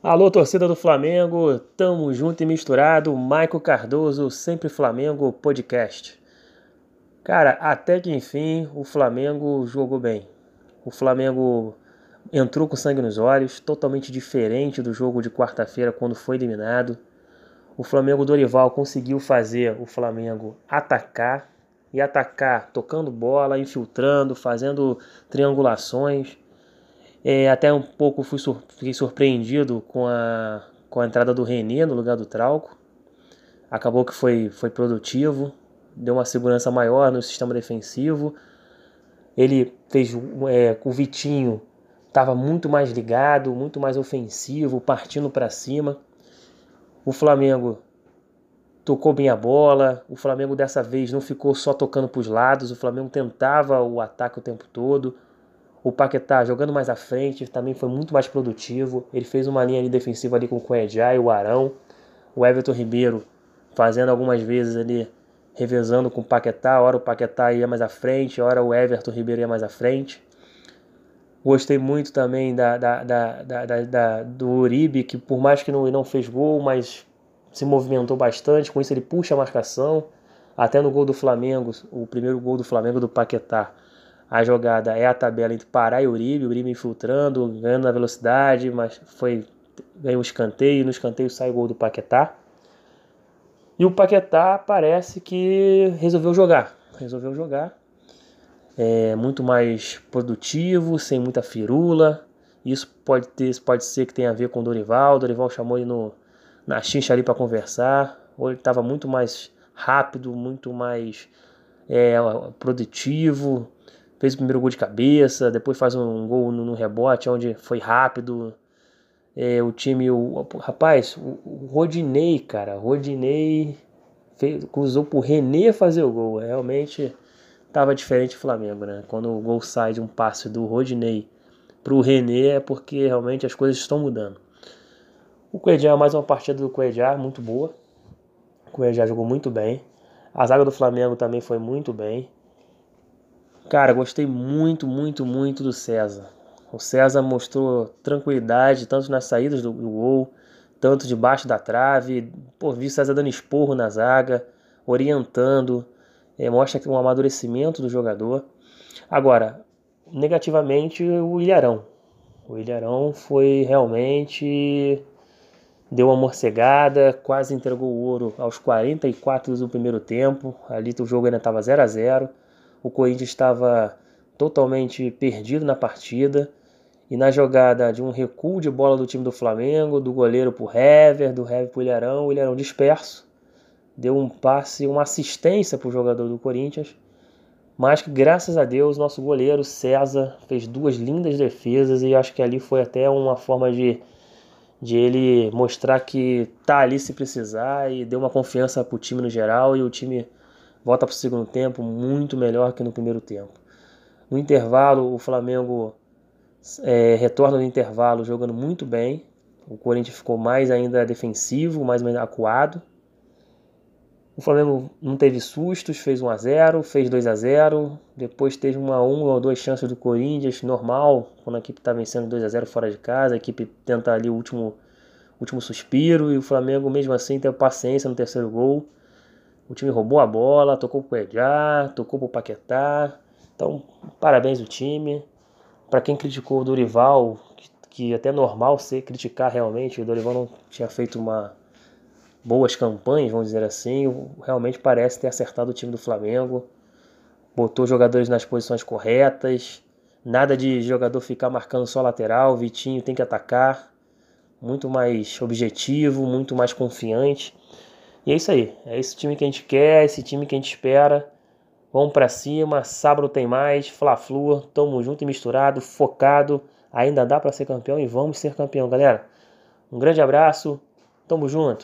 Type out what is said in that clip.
Alô, torcida do Flamengo, tamo junto e misturado. Maico Cardoso, sempre Flamengo podcast. Cara, até que enfim o Flamengo jogou bem. O Flamengo entrou com sangue nos olhos, totalmente diferente do jogo de quarta-feira quando foi eliminado. O Flamengo Dorival conseguiu fazer o Flamengo atacar e atacar tocando bola, infiltrando, fazendo triangulações é, até um pouco fui sur fiquei surpreendido com a, com a entrada do René no lugar do Trauco. Acabou que foi, foi produtivo, deu uma segurança maior no sistema defensivo. Ele fez é, o Vitinho estava muito mais ligado, muito mais ofensivo, partindo para cima. O Flamengo tocou bem a bola. O Flamengo dessa vez não ficou só tocando para os lados. O Flamengo tentava o ataque o tempo todo. O Paquetá jogando mais à frente também foi muito mais produtivo. Ele fez uma linha ali defensiva ali com o Cuejá e o Arão. O Everton Ribeiro fazendo algumas vezes ali, revezando com o Paquetá. Hora o Paquetá ia mais à frente, hora o Everton Ribeiro ia mais à frente. Gostei muito também da, da, da, da do Uribe, que por mais que não, não fez gol, mas se movimentou bastante. Com isso ele puxa a marcação. Até no gol do Flamengo, o primeiro gol do Flamengo do Paquetá a jogada é a tabela entre Pará e Uribe, Uribe infiltrando, ganhando na velocidade, mas foi ganhou um escanteio, no escanteio sai o gol do Paquetá. E o Paquetá parece que resolveu jogar, resolveu jogar. É muito mais produtivo, sem muita firula. Isso pode ter, pode ser que tenha a ver com o Dorival. O Dorival chamou ele no, na chincha ali para conversar. Ou ele estava muito mais rápido, muito mais é, produtivo, fez o primeiro gol de cabeça, depois faz um gol no, no rebote, onde foi rápido. É, o time, o, rapaz, o, o Rodinei, cara, Rodinei fez, cruzou pro René fazer o gol. Realmente tava diferente o Flamengo, né? Quando o gol sai de um passe do Rodinei pro René é porque realmente as coisas estão mudando. O Cuejá, mais uma partida do Cuejá, muito boa. O Cuejá jogou muito bem. A zaga do Flamengo também foi muito bem. Cara, gostei muito, muito, muito do César. O César mostrou tranquilidade, tanto nas saídas do, do gol, tanto debaixo da trave. Pô, vi o César dando esporro na zaga, orientando. É, mostra um amadurecimento do jogador. Agora, negativamente, o Ilharão. O Ilharão foi realmente. Deu uma morcegada, quase entregou o ouro aos 44 do primeiro tempo. Ali o jogo ainda estava 0 a 0 o Corinthians estava totalmente perdido na partida. E na jogada de um recuo de bola do time do Flamengo, do goleiro para o Hever, do Hever para o Ilharão, o Ilharão disperso, deu um passe, uma assistência para o jogador do Corinthians. Mas que graças a Deus, nosso goleiro César fez duas lindas defesas e acho que ali foi até uma forma de, de ele mostrar que tá ali se precisar e deu uma confiança para o time no geral e o time volta para o segundo tempo muito melhor que no primeiro tempo. No intervalo, o Flamengo é, retorna no intervalo jogando muito bem. O Corinthians ficou mais ainda defensivo, mais acuado. O Flamengo não teve sustos, fez 1 a 0, fez 2 a 0, depois teve uma uma ou duas chances do Corinthians, normal, quando a equipe está vencendo 2 a 0 fora de casa, a equipe tenta ali o último último suspiro e o Flamengo mesmo assim teve paciência no terceiro gol. O time roubou a bola, tocou pro Edgar, tocou pro Paquetá. Então, parabéns ao time. Para quem criticou o Dorival, que, que até é normal ser criticar realmente, o Dorival não tinha feito uma boas campanhas, vamos dizer assim, realmente parece ter acertado o time do Flamengo. Botou jogadores nas posições corretas. Nada de jogador ficar marcando só lateral, Vitinho tem que atacar. Muito mais objetivo, muito mais confiante. E é isso aí. É esse time que a gente quer, esse time que a gente espera. Vamos para cima. Sábado tem mais. Fla-Flu. Tamo junto e misturado, focado. Ainda dá para ser campeão e vamos ser campeão, galera. Um grande abraço. Tamo junto.